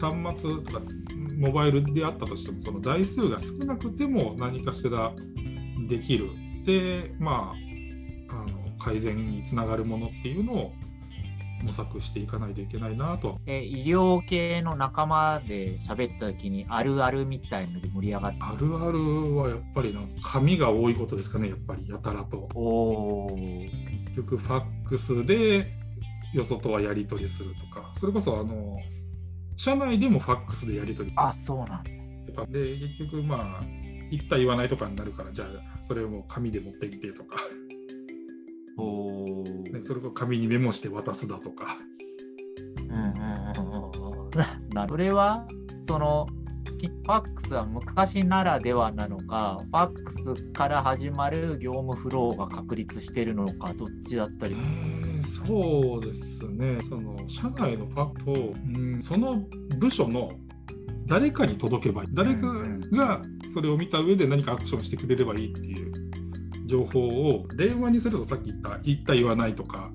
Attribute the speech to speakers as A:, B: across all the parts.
A: 端末とかモバイルであったとしてもその台数が少なくても何かしらできるでまああの改善につながるものっていうのを模索していかないといけないなと。
B: え医療系の仲間で喋った時にあるあるみたいので盛り上がって
A: あるあるはやっぱりな紙が多いことですかねやっぱりやたらと。
B: お
A: 結局ファックスでよそとはやり取りするとかそれこそあの社内でもファックスでやり取り
B: あそうなん
A: とかで結局まあ言った言わないとかになるからじゃあそれをもう紙で持ってきてとか。
B: お
A: ねそれを紙にメモして渡すだとか。
B: うんうんうんうん なそれはそのファックスは昔ならではなのか、ファックスから始まる業務フローが確立してるのか、どっちだったり？
A: えーそうですね、その社内のファックを、うん、その部署の誰かに届けばいい、誰かがそれを見た上で何かアクションしてくれればいいっていう情報を電話にするとさっき言った言った言わないとか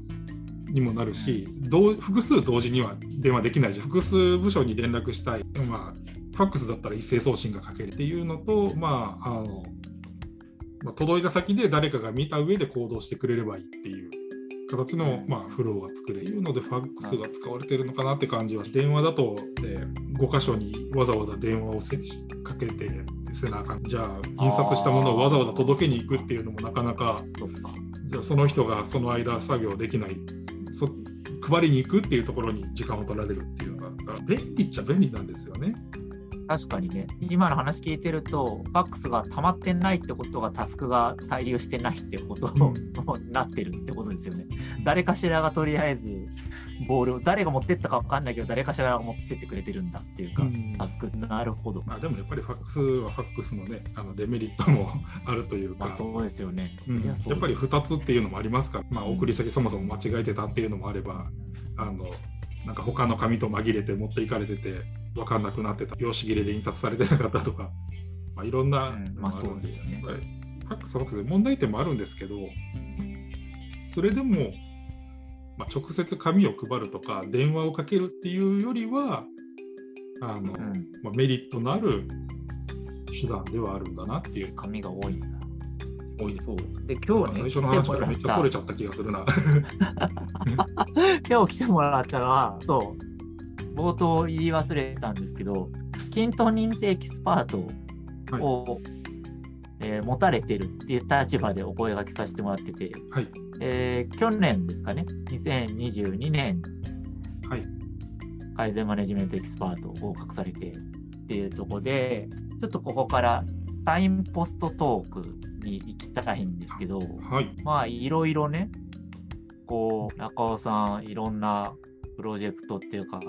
A: にもなるし、どう複数同時には電話できないじゃん。複数部署に連絡したい、まあ、ファックスだったら一斉送信がかけるっていうのと、まああのまあ、届いた先で誰かが見た上で行動してくれればいいっていう形の、まあ、フローが作れるのでファックスが使われてるのかなって感じは電話だと、え5箇所にわざわざ電話をせかけてせなあかんじゃあ印刷したものをわざわざ届けに行くっていうのもなかなか
B: そっか。
A: じゃあその人がその間作業できない。そ配りに行くっていうところに時間を取られるっていうのが便利っちゃ便利なんですよね。
B: 確かにね、今の話聞いてると、ファックスが溜まってないってことが、タスクが滞留してないってことに なってるってことですよね。誰かしらがとりあえず、ボールを、誰が持ってったか分かんないけど、誰かしらが持ってってくれてるんだっていうか、
A: うん
B: タスク、なるほど。
A: まあ、でもやっぱりファックスはファックスのねあのデメリットも あるというか
B: まあ、。そうですよね。
A: うんやっぱり2つっていうのもありますから、まあ、
B: うん
A: 送り先そもそも間違えてたっていうのもあれば、あのなんか他の紙と紛れて持っていかれてて分かんなくなってた。用紙切れで印刷されてなかったとか、まあ、いろんな
B: うん
A: の
B: まあそうですよね。
A: はい。ファックスはファックスで問題点もあるんですけどそれでも、まあ、直接紙を配るとか電話をかけるっていうよりはあの、
B: うん。
A: まあ、メリットのある手段ではあるんだなっていう。
B: 紙が多いんだ。
A: 多い
B: そう。で、今日ね、
A: 最初の話からめっちゃそれ
B: 来
A: ちゃった気がするな。
B: 今日来てもらったのは、そう、冒頭言い忘れたんですけど、 kintone 認定エキスパートを、えー持たれてるっていう立場でお声掛けさせてもらってて、
A: はい。
B: えー去年ですかね、2022年、
A: はい。
B: 改善マネジメントエキスパートを合格されてっていうところで、ちょっとここからサインポストトークに行きたいんですけど、
A: はい。
B: まあいろいろね、こう中尾さん、いろんなプロジェクトっていうか、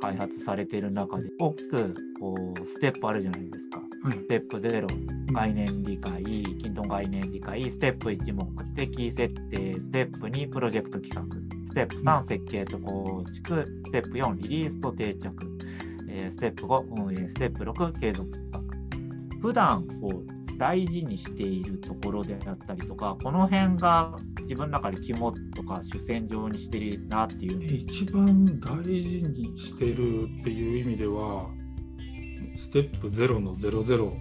B: 開発されてる中で、大きくこうステップあるじゃないですか。
A: はい
B: ステップ0、概念理解、均等概念理解、ステップ1、目的設定、ステップ2、プロジェクト企画、ステップ3、設計と構築、ステップ4、リリースと定着、えーステップ5、運営、ステップ6、継続策。普段こう大事にしているところであったりとか、この辺が自分の中で肝とか主戦場にしてるなっていう。
A: 一番大事にしてるっていう意味では、ステップ0の00、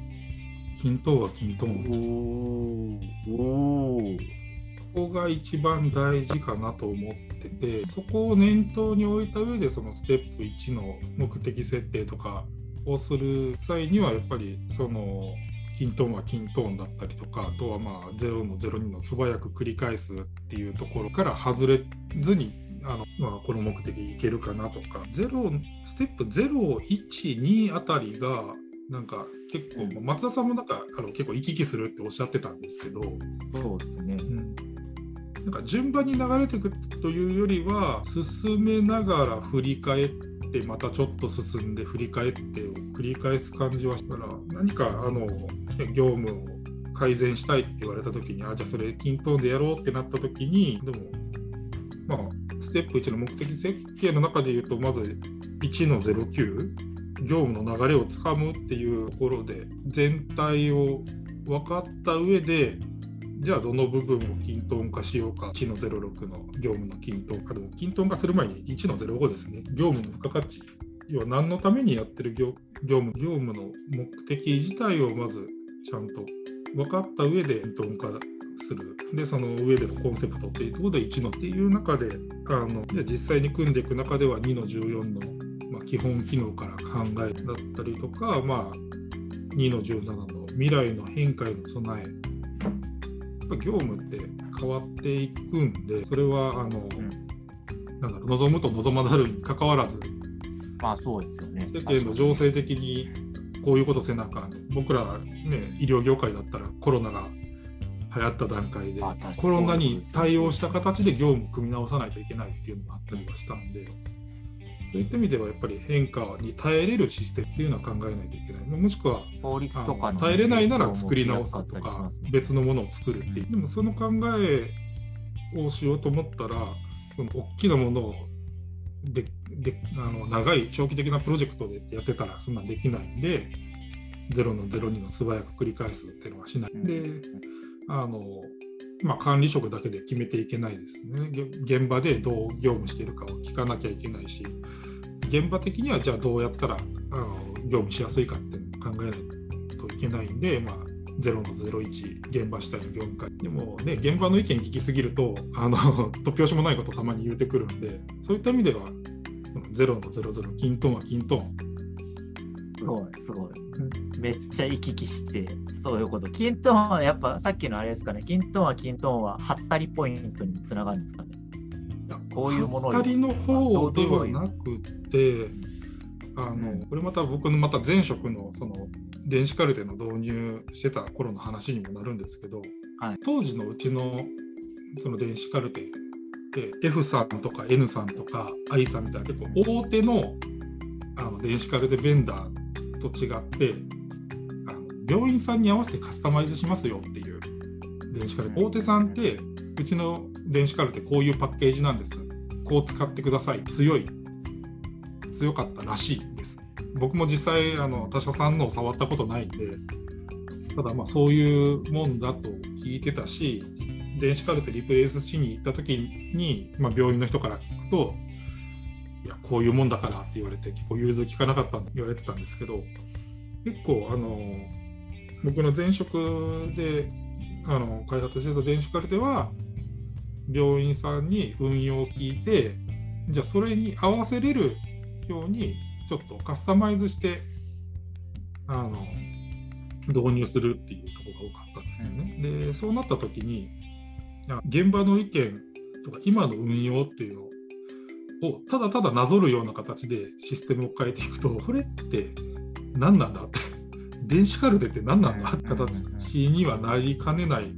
A: 均等は均等。
B: おお
A: ここが一番大事かなと思ってて、そこを念頭に置いた上で、そのステップ1の目的設定とかをする際には、やっぱりその均等は均等だったりとか、あとはまあ0の02の素早く繰り返すっていうところから外れずに、あのまあ、この目的いけるかなとか、0ステップ0、1、2あたりが、なんか結構、松田さんもなんかあの結構行き来するっておっしゃってたんですけど、
B: そうですね。
A: なんか順番に流れていくというよりは進めながら振り返ってまたちょっと進んで振り返ってを繰り返す感じはしたら何かあの業務を改善したいって言われた時にあじゃあそれ均等でやろうってなった時にでもまあステップ1の目的設計の中で言うとまず1の09業務の流れをつかむっていうところで全体を分かった上でじゃあどの部分を均等化しようか1の06の業務の均等化でも均等化する前に1の05ですね。業務の付加価値。要は何のためにやってる業業務業務の目的自体をまずちゃんと分かった上で認め化する。で、その上でのコンセプトっていうところで1のっていう中で、あの実際に組んでいく中では2の14の、まあ、基本機能から考えだったりとか、まあ、2の17の未来の変化への備え。やっぱ業務って変わっていくんで、それはあの、うん、なんだろう望むと望まざるにかかわらず、
B: まあそうですよね。
A: 世間の情勢的にこういうことせなあかん。僕らね、医療業界だったらコロナが流行った段階で、コロナに対応した形で業務を組み直さないといけないっていうのがあったりはしたんで、そういった意味ではやっぱり変化に耐えれるシステムっていうのは考えないといけない。もしくは
B: 法律とか
A: 耐えれないなら作り直すとか、別のものを作るっていう。でもその考えをしようと思ったら、その大きなものをでであの長い長期的なプロジェクトでやってたらそんなんできないんで0の02の素早く繰り返すっていうのはしない。で、あのまあ、管理職だけで決めていけないですね。現場でどう業務しているかを聞かなきゃいけないし現場的にはじゃあどうやったらあの業務しやすいかっていうのを考えないといけないんで、まあ、0の01現場主体の業務会でもね現場の意見聞きすぎるとあの突拍子もないことたまに言うてくるんでそういった意味では0の00キントンはキントン
B: すごいすごい。めっちゃ行き来してそういうこと。キントンはやっぱさっきのあれですかね。キントンはキントンはハったりポイントにつながるんですかね。
A: こういうものはったりの方ではなくてあのこれまた僕のまた前職のその電子カルテの導入してた頃の話にもなるんですけど、はい、当時のうちのその電子カルテで F さんとか N さんとか I さんみたいな結構大手のあの電子カルテベンダーと違ってあの病院さんに合わせてカスタマイズしますよっていう電子カルテ。大手さんってうちの電子カルテこういうパッケージなんです。こう使ってください。強い。強かったらしいです。僕も実際あの他社さんのを触ったことないんでただまあそういうもんだと聞いてたし電子カルテリプレイスしに行った時に、まあ、病院の人から聞くといやこういうもんだからって言われて結構融通聞かなかったん言われてたんですけど結構あの僕の前職であの開発してた電子カルテは病院さんに運用を聞いてじゃあそれに合わせれるようにちょっとカスタマイズしてあの導入するっていうところが多かったんですよね。うん、でそうなった時に現場の意見とか今の運用っていうのをただただなぞるような形でシステムを変えていくとこれって何なんだって。電子カルテって何なんだって形にはなりかねない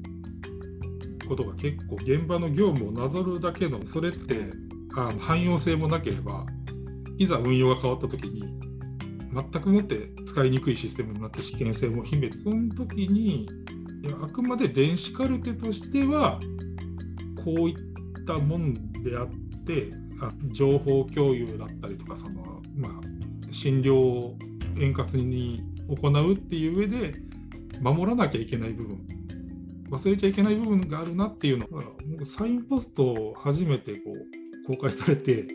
A: ことが結構現場の業務をなぞるだけのそれってあの汎用性もなければいざ運用が変わった時に全くもって使いにくいシステムになって試験性も秘めてその時にあくまで電子カルテとしてはこういったもんであってあ情報共有だったりとかその、まあ、診療を円滑に行うっていう上で守らなきゃいけない部分。忘れちゃいけない部分があるなっていうのがサインポストを初めてこう公開されて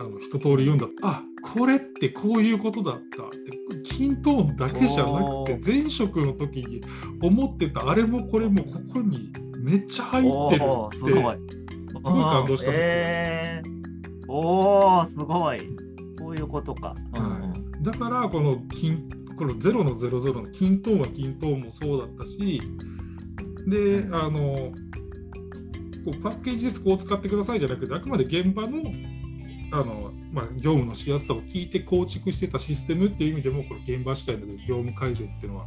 A: あの一通り読んだ。あこれってこういうことだったって均等だけじゃなくて前職の時に思ってたあれもこれもここにめっちゃ入ってるってすごい。感動したんですよ。え
B: ー、おおすごい。そういうことか。
A: はい、だからこの金この0の00の均等は均等もそうだったしであのこうパッケージですこう使ってくださいじゃなくてあくまで現場のあの、まあ、業務のしやすさを聞いて構築してたシステムっていう意味でもこれ現場主体の業務改善っていうのは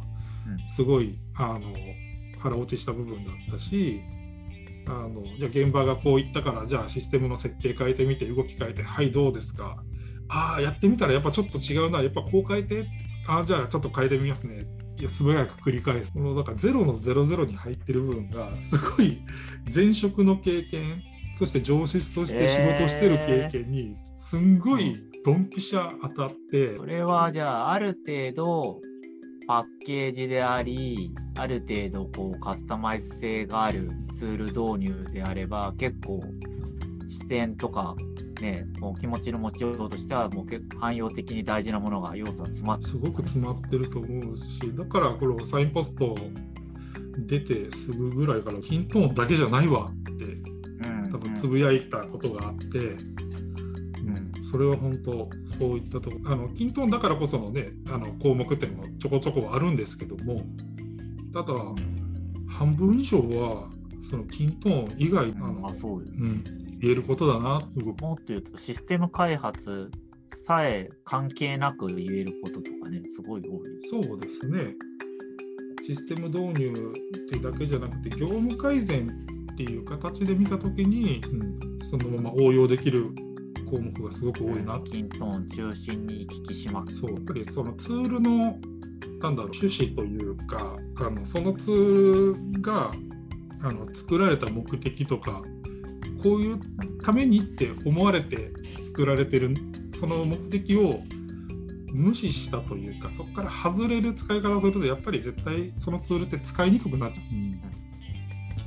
A: すごい、うん、あの腹落ちした部分だったしあのじゃあ現場がこういったからじゃあシステムの設定変えてみて動き変えてはいどうですか？ああやってみたらやっぱちょっと違うな。やっぱこう変えて。ああじゃあちょっと変えてみますね。いや素早く繰り返す。このだから0の00に入ってる部分がすごい前職の経験そして上司として仕事してる経験にすんごいドンピシャ当たって、
B: それはじゃあある程度パッケージでありある程度こうカスタマイズ性があるツール導入であれば結構視点とかね、こう気持ちの持ちようとしては、もう結構汎用的に大事なものが要素が詰まって
A: すごく詰まってると思うし、だからこのサインポスト出てすぐぐらいから、キントーンだけじゃないわって、つぶやいたことがあって、
B: うん
A: それは本当、そういったとこあの、キントーンだからこそのね、あの項目っていうのもちょこちょこあるんですけども、ただ、半分以上は、そのキントーン以外の、あの
B: あそうよ
A: うん、言えることだな、
B: もっと言うと、システム開発さえ関係なく言えることとかね、すごい多い。
A: そうですね。システム導入ってだけじゃなくて、業務改善っていう形で見たときに、うん、そのまま応用できる項目がすごく多いな。
B: キントーン中心に行き来しまく
A: そう、やっぱりそのツールの、なんだろう、趣旨というか、あのそのツールがあの作られた目的とか、こういうためにって思われて作られてる、その目的を無視したというか、そこから外れる使い方をすると、やっぱり絶対そのツールって使いにくくなっちゃう。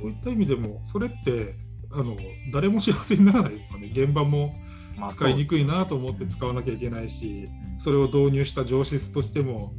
A: そういった意味でも、それってあの誰も幸せにならないですよね。現場も
B: まあ
A: 使いにくいなと思って使わなきゃいけないし、それを導入した上司としても、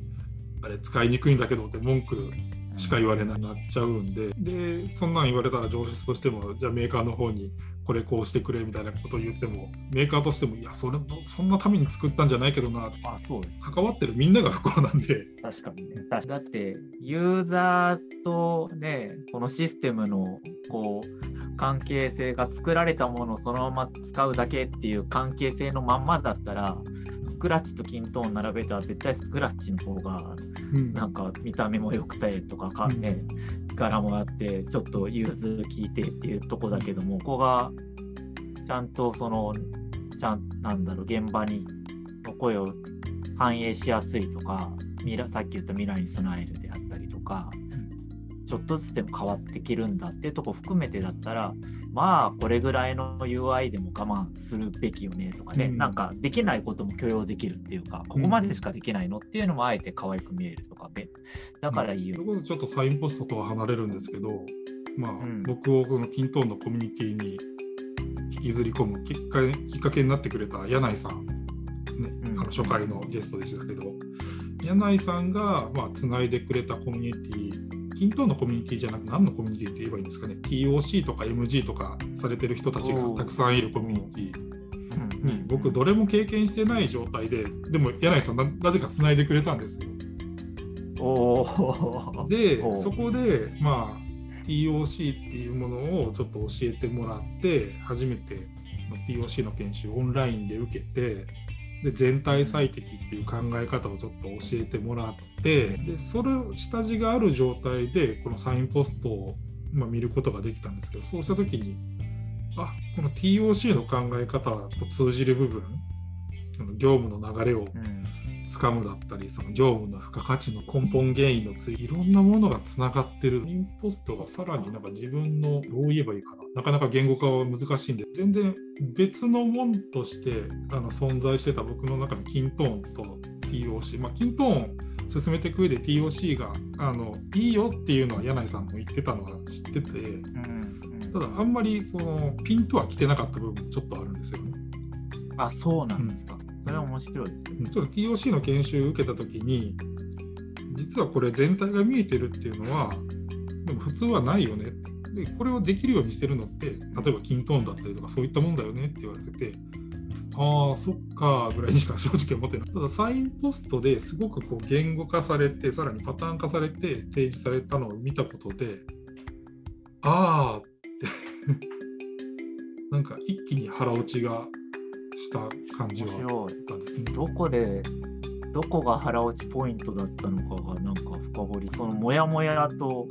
A: あれ使いにくいんだけどって文句しか言われなくなっちゃうんで、で、そんなん言われたら上司としても、じゃあメーカーの方にこれこうしてくれみたいなことを言っても、メーカーとしても、いや、それそんなために作ったんじゃないけどな、
B: まあそうです。
A: 関わってるみんなが不幸なんで、
B: 確かにね。だって、ユーザーとね、このシステムのこう関係性が作られたものをそのまま使うだけっていう関係性のまんまだったら、スクラッチとキントーン並べたら絶対スクラッチの方が
A: うん。
B: なんか見た目も良くてとかか、ね柄もあってちょっと融通聞いてっていうとこだけどもここがちゃんとそのちゃんなんだろう現場にの声を反映しやすいとかさっき言った未来に備えるであったりとかちょっとずつでも変わってきるんだっていうとこ含めてだったらまあこれぐらいの UI でも我慢するべきよねとかね、
A: うん。
B: なんかできないことも許容できるっていうかここまでしかできないのっていうのもあえて可愛く見えるとかべだからいいよ
A: それこそちょっとサインポストとは離れるんですけど、まあ、
B: ん。
A: 僕をこのキントーンのコミュニティに引きずり込むきっかけきっかけになってくれた柳井さん、ね
B: うん。
A: あの初回のゲストでしたけど、柳井さんが、まあ、つないでくれたコミュニティ、キントーンのコミュニティじゃなく何のコミュニティって言えばいいんですかね、TOC とか MG とかされてる人たちがたくさんいるコミュニティ。
B: うん
A: に僕どれも経験してない状態ででも柳井さんななぜかつないでくれたんですよ。でそこでまあ TOC っていうものをちょっと教えてもらって初めて TOC の研修をオンラインで受けてで全体最適っていう考え方をちょっと教えてもらってでそれを下地がある状態でこのサインポストを、ま、見ることができたんですけどそうした時にあこの TOC の考え方と通じる部分の業務の流れをつかむだったり、その業務の付加価値の根本原因のついいろんなものがつながってる。インポストがさらになんか自分のどう言えばいいかな。なかなか言語化は難しいんで、全然別のもんとしてあの存在してた僕の中のキントーンと TOC。まあ、キントーン進めていく上で TOC があのいいよっていうのは柳井さんも言ってたのは知ってて、
B: うん
A: ただあんまりそのピンとは来てなかった部分もちょっとあるんですよね。
B: あそうなんですか、それは面白いですね
A: ちょっと TOC の研修を受けたときに、実はこれ全体が見えてるっていうのは、でも普通はないよね。で、これをできるようにしてるのって、例えばキントーンだったりとかそういったもんだよねって言われてて、ああ、そっかぐらいにしか正直思ってない。ただ、サインポストですごくこう言語化されて、さらにパターン化されて提示されたのを見たことで、ああって なんか一気に腹落ちがした感じはあったんですね。
B: どこでどこが腹落ちポイントだったのかがなんか深掘りそのモヤモヤと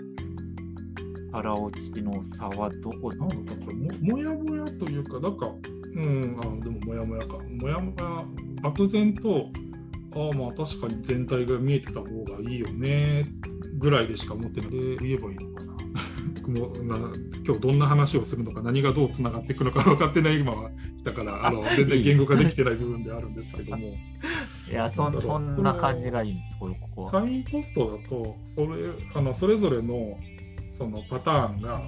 B: 腹落ちの差はどこ
A: なんだったかももやもやというか、なんか、うん、あでももやもやか。もやもや、漠然と、ああ、まあ確かに全体が見えてた方がいいよね、ぐらいでしか思ってない。で、言えばいいのかな。僕もな今日どんな話をするのか、何がどうつながっていくのか分かってない今は来たから、あの全然言語化できてない部分であるんですけども。
B: いやそん
A: な
B: 感じがいいんですこれここは
A: サインポストだとそれあのそれぞれのそのパターンが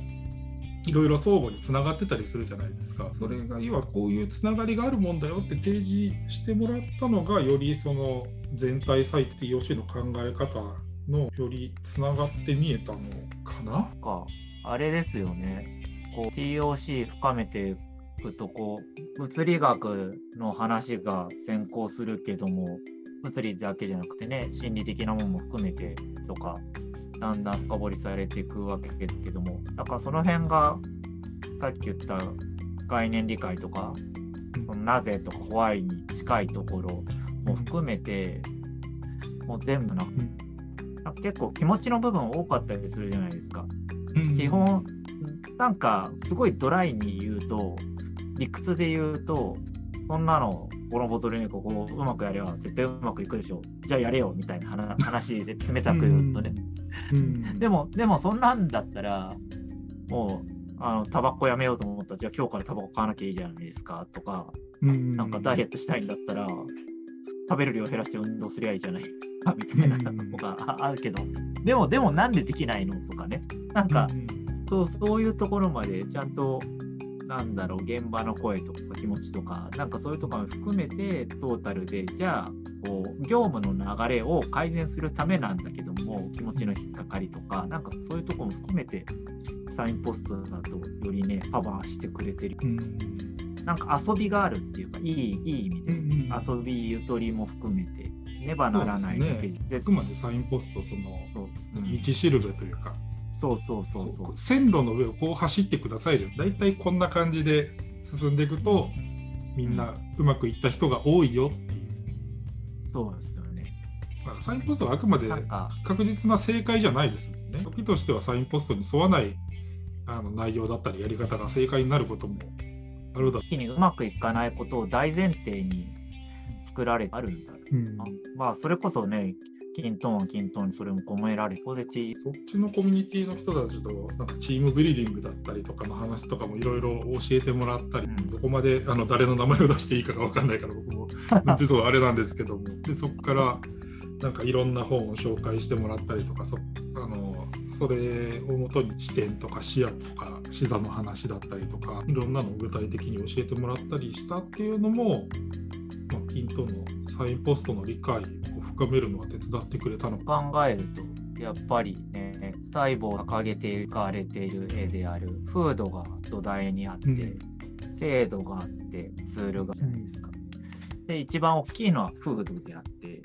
A: いろいろ相互につながってたりするじゃないですか。それが要はこういうつながりがあるもんだよって提示してもらったのがよりその全体サイト TOC の考え方のよりつながって見えたのかな？
B: かあれですよね。こう TOC 深めていくとこう物理学の話が先行するけども物理だけじゃなくてね心理的なものも含めてとかだんだん深掘りされていくわけですけどもだからその辺がさっき言った概念理解とかそのなぜとかホワイに近いところも含めてもう全部な結構気持ちの部分多かったりするじゃないですか。基本なんかすごいドライに言うと理屈で言うとそんなのこのボトルにここうまくやれば絶対うまくいくでしょ。じゃあやれよみたいな話で冷たく言うとね、でもでもそんなんだったらもうあのタバコやめようと思ったらじゃあ今日からタバコ買わなきゃいいじゃないですかとか、なんかダイエットしたいんだったら食べる量減らして運動すりゃいいじゃないかみたいなのがあるけど、でもでもなんでできないの？とかね。なんか、そうそういうところまでちゃんとなんだろう現場の声とか気持ちとかなんかそういうところも含めてトータルでじゃあこう業務の流れを改善するためなんだけども気持ちの引っかかりとかなんかそういうところも含めてサインポストだとよりねカバーしてくれてる、うん、なんか遊びがあるっていうかいいいい意味で、遊びゆとりも含めてねばならない
A: だけで、あくまでサインポストそのそう、うん、道しるべというか
B: そうそうそうそう。
A: 線路の上をこう走ってくださいじゃん。大体こんな感じで進んでいくとみんなうまくいった人が多いよっていう。
B: そうですよね、
A: まあ、サインポストはあくまで確実な正解じゃないですもんね。時としてはサインポストに沿わないあの内容だったりやり方が正解になることもあるだろ
B: う。にうまくいかないことを大前提に作られてあるんだ、うん、まあそれこそねキントンはキントンにそれも込められポゼティ
A: そっちのコミュニティの人たちとなんかチームビルディングだったりとかの話とかもいろいろ教えてもらったり、うん、どこまであの誰の名前を出していいかが分かんないから僕も。なんていうとあれなんですけどもでそこからなんかいろんな本を紹介してもらったりとかそあのそれをもとに視点とか視野とか視座の話だったりとかいろんなのを具体的に教えてもらったりしたっていうのも、まあ、キントンのサインポストの理解深めるのは手伝ってくれたの
B: 考えるとやっぱりね細胞が掲げていかれている絵である風土が土台にあって、うん、制度があってツールがじゃないですか。で一番大きいのは風土であって、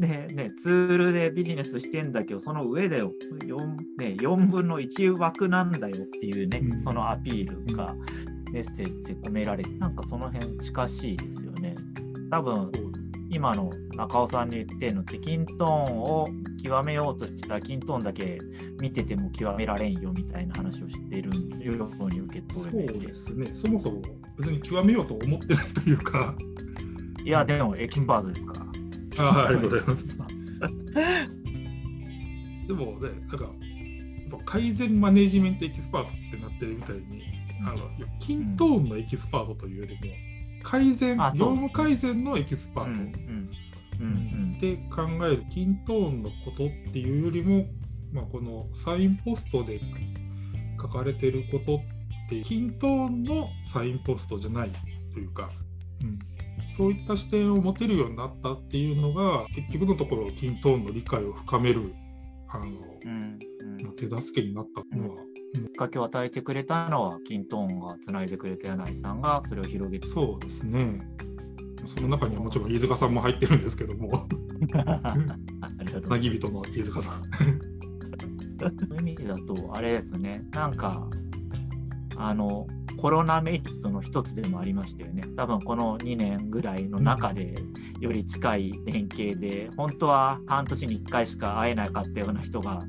B: うん、でね、ツールでビジネスしてんだけどその上で 4,、ね、4分の1枠なんだよっていうね、うん、そのアピールがメッセージで込められてなんかその辺近しいですよね。多分今の中尾さんに言ってんのってキントーンを極めようとしたキントーンだけ見てても極められんよみたいな話をしてるように受け取
A: れそうですねそもそも別に極めようと思ってないというか
B: いやでもエキスパートですか？ら、
A: うん、あありがとうございます。でもねなんか改善マネジメントエキスパートってなってるみたいに、うん、あの kintone のエキスパートというよりも、改善、業務改善のエキスパート。で考える kintone のことっていうよりも、まあ、このサインポストで書かれてることって kintone のサインポストじゃないというか、うん、そういった視点を持てるようになったっていうのが結局のところ kintone の理解を深めるあの、うんうん、手助けになったのは
B: きっかけを与えてくれたのは、キントーンがつないでくれた柳井さん。がそれを広げて
A: そうですね。その中にはもちろん。飯塚さん。も入ってるん。ですけども、つなぎ人の飯塚さん。
B: そういう意味だと、あれですね、なん。か、あの、コロナメリットの一つでもありましたよね。多分この2年ぐらいの中でより近い連携で、本当は半年に1回しか会えなかったような人が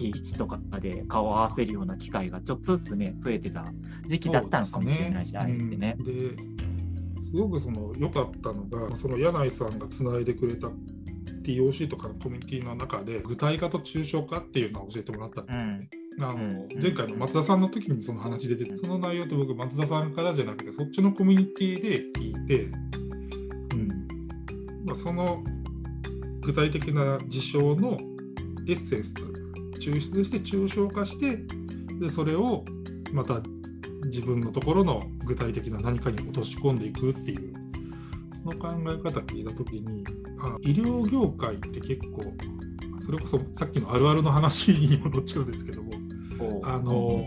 B: 月1とかで顔を合わせるような機会がちょっとずつね、増えてた時期だったのかもしれないし、ね、あえてね。
A: ですごくその良かったのが、その柳井さんがつないでくれた TOC とかのコミュニティの中で、具体化と抽象化っていうのを教えてもらったんですよね。うん、あの前回の松田さんの時にその話出てて、その内容って僕、松田さんからじゃなくて、そっちのコミュニティで聞いて、うん。まあ、その具体的な事象のエッセンス抽出して抽象化してでそれをまた自分のところの具体的な何かに落とし込んでいくっていうその考え方聞いた時にあ医療業界って結構それこそさっきのあるあるの話に戻っちゃうんですけどもあの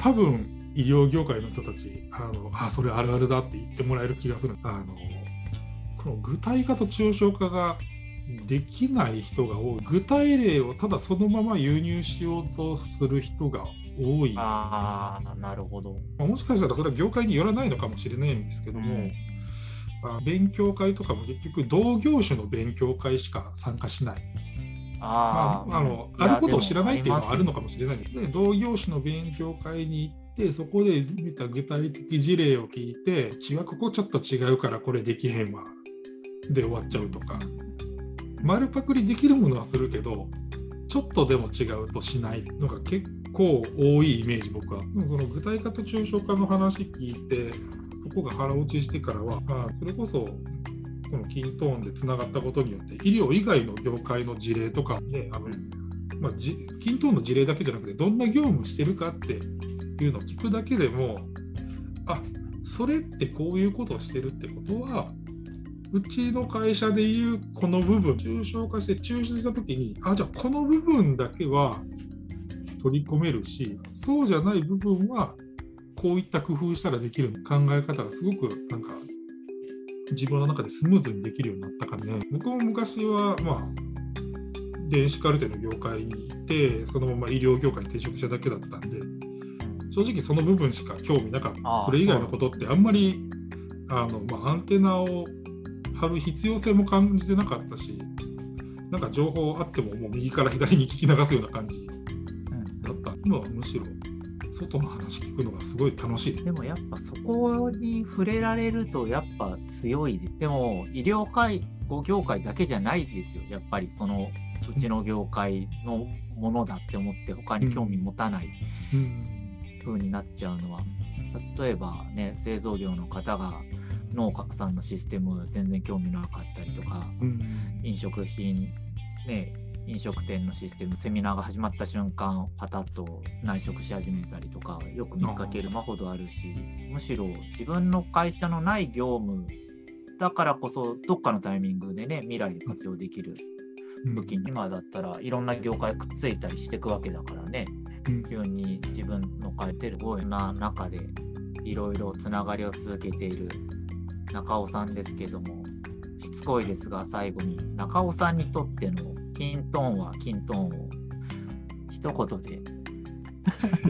A: 多分医療業界の人たちあのあそれあるあるだって言ってもらえる気がする。あのこの具体化と抽象化ができない人が多い。具体例をただそのまま輸入しようとする人が多い。
B: ああなるほど、
A: まあ、もしかしたらそれは業界によらないのかもしれないんですけども、うん。あ勉強会とかも結局同業種の勉強会しか参加しない。あまあ、あのあることを知らないっていうのはあるのかもしれない。で、同業種の勉強会に行ってそこで見た具体的事例を聞いて「血はここちょっと違うからこれできへんわ」で終わっちゃうとか丸パクリできるものはするけどちょっとでも違うとしないのが結構多いイメージ僕は。その具体化と抽象化の話聞いてそこが腹落ちしてからは、あそれこそこのキントーンでつながったことによって医療以外の業界の事例とかねあの、まあ、じキントーンの事例だけじゃなくてどんな業務してるかっていうのを聞くだけでもあそれってこういうことをしてるってことはうちの会社でいうこの部分、抽象化して抽出したときに、あ、じゃあこの部分だけは取り込めるし、そうじゃない部分はこういった工夫したらできる考え方がすごくなんか自分の中でスムーズにできるようになったかね。僕も昔は、まあ、電子カルテの業界にいて、そのまま医療業界に転職しただけだったんで、正直その部分しか興味なかった。それ以外のことってあんまりあの、まあ、アンテナを張る必要性も感じてなかったし、なんか情報あってももう右から左に聞き流すような感じだった。今はむしろ外の話聞くのがすごい楽しい。
B: でもやっぱそこに触れられるとやっぱ強い。ででも医療介護業界だけじゃないですよ。やっぱりそのうちの業界のものだって思って他に興味持たない風になっちゃうのは。例えばね製造業の方が農家さんのシステム全然興味なかったりとか、うん、飲食品、ね、飲食店のシステムセミナーが始まった瞬間パタッと内職し始めたりとかよく見かける間ほどあるしむしろ自分の会社のない業務だからこそどっかのタイミングでね未来で活用できる時に、今だったらいろんな業界くっついたりしていくわけだからね、急に自分の書いてるような中でいろいろつながりを続けている中尾さんですけども、しつこいですが、最後に中尾さんにとってのキントーンはキントーンを一言で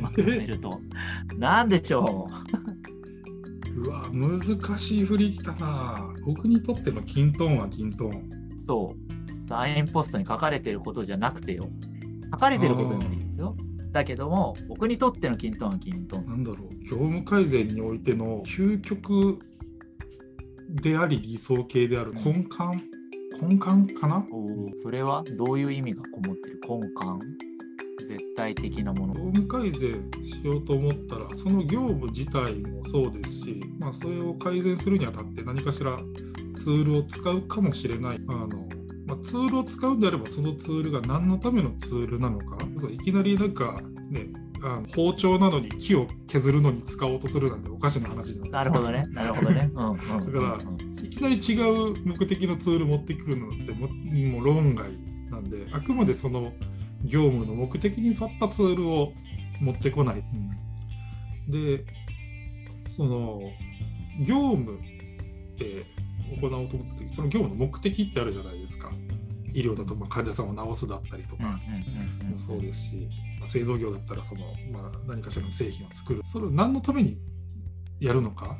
B: まとめると、何でしょ
A: う？うわ、難しい振りきたな。僕にとってのキントーンはキントーン。
B: そう。サインポストに書かれてることじゃなくてよ。書かれてることじゃないですよ。だけども、僕にとってのキントーンはキントーン。
A: なんだろう、業務改善においての究極であり理想形である根幹？根幹かな？
B: それはどういう意味がこもってる？根幹？絶対的なもの。
A: 業務改善しようと思ったらその業務自体もそうですし、まあ、それを改善するにあたって何かしらツールを使うかもしれない。あの、まあ、ツールを使うんであればそのツールが何のためのツールなのか。いきなりなんかねあの包丁なのに木を削るのに使おうとするなんておかしな話
B: なるほどね。なるほどね。
A: だから、いきなり違う目的のツール持ってくるのってももう論外なんで、あくまでその業務の目的に沿ったツールを持ってこない。うん、で、その業務って行おうと思った時、その業務の目的ってあるじゃないですか。医療だとまあ患者さんを治すだったりとかもそうですし、まあ、製造業だったらその、まあ、何かしらの製品を作る。それを何のためにやるのか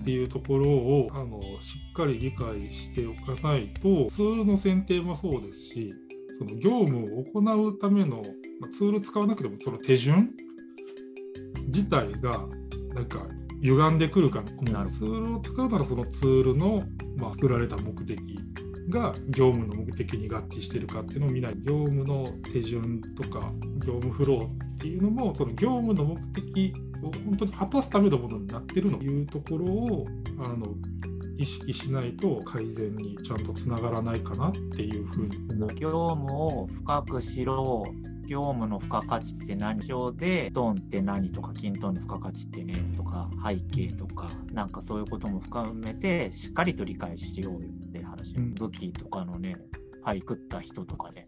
A: っていうところをあのしっかり理解しておかないとツールの選定もそうですしその業務を行うための、まあ、ツール使わなくてもその手順自体がなんか歪んでくるかな。ツールを使うならそのツールの、まあ、作られた目的が業務の目的に合致してるかっていうのを見ない。業務の手順とか業務フローっていうのもその業務の目的を本当に果たすためのものになってるのというところをあの意識しないと改善にちゃんとつながらないかなっていうふうに
B: 業務を深くしろ業務の付加価値って何？上で、トーンって何とか、均等の付加価値ってねとか、背景とか、なんかそういうことも深めて、しっかりと理解しようよ。武器とかのね、はい、食った人とかね、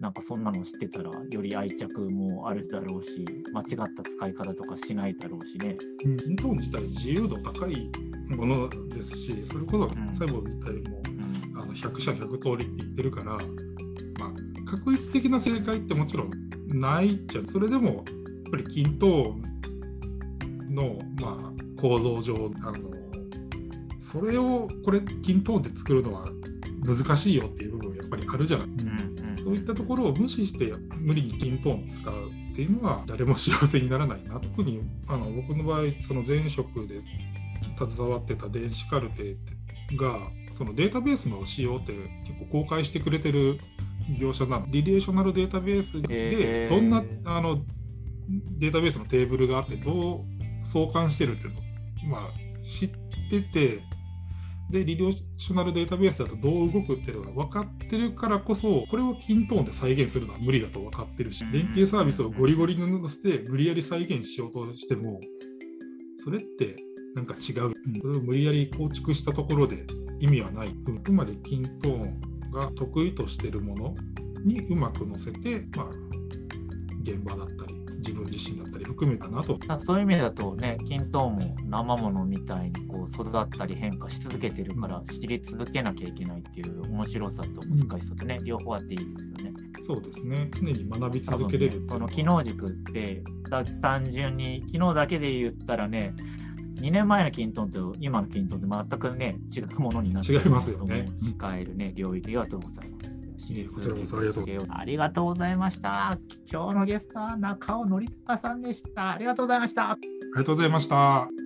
B: なんかそんなの知ってたら、より愛着もあるだろうし、間違った使い方とかしないだろうしね。
A: 均等自体自由度高いものですし、それこそ
B: ん。
A: 細胞自体も
B: うん。
A: あの100社100通りって言ってるから、まあ、確率的な正解ってもちろんないじゃんそれでもやっぱり均等の、まあ、構造上あのそれをこれ均等で作るのは難しいよっていう部分やっぱりあるじゃない、
B: うん
A: そういったところを無視して無理に均等を使うっていうのは誰も幸せにならないな特にあの僕の場合その前職で携わってた電子カルテがそのデータベースの仕様って結構公開してくれてる業者なのリレーショナルデータベースでどんなあのデータベースのテーブルがあってどう相関してるっていうのを、まあ、知っててでリレーショナルデータベースだとどう動くっていうのが分かってるからこそこれを均等で再現するのは無理だと分かってるし連携サービスをゴリゴリに乗せて無理やり再現しようとしてもそれってなんか違う、それを無理やり構築したところで意味はない、あくまで均等が得意としてるものにうまく乗せて、まあ、現場だったり自分自身だったり含めたなと。
B: まあそういう意味だとね、均等も生ものみたいにこう育ったり変化し続けてるから、知り続けなきゃいけないっていう面白さと難しさとね、両方あっていいですよね。
A: そうですね常に学び続けれるっていう
B: その
A: は
B: 機能軸って、た単純に機能だけで言ったらね、2年前のキントンと今のキントンって全くね、違うものになって
A: いますよね
B: 使えるね、領域ありがとうございます。
A: こちらこそありがとう
B: ありがとうございました。今日のゲストは中尾典孝さんでした。ありがとうございました。
A: ありがとうございました。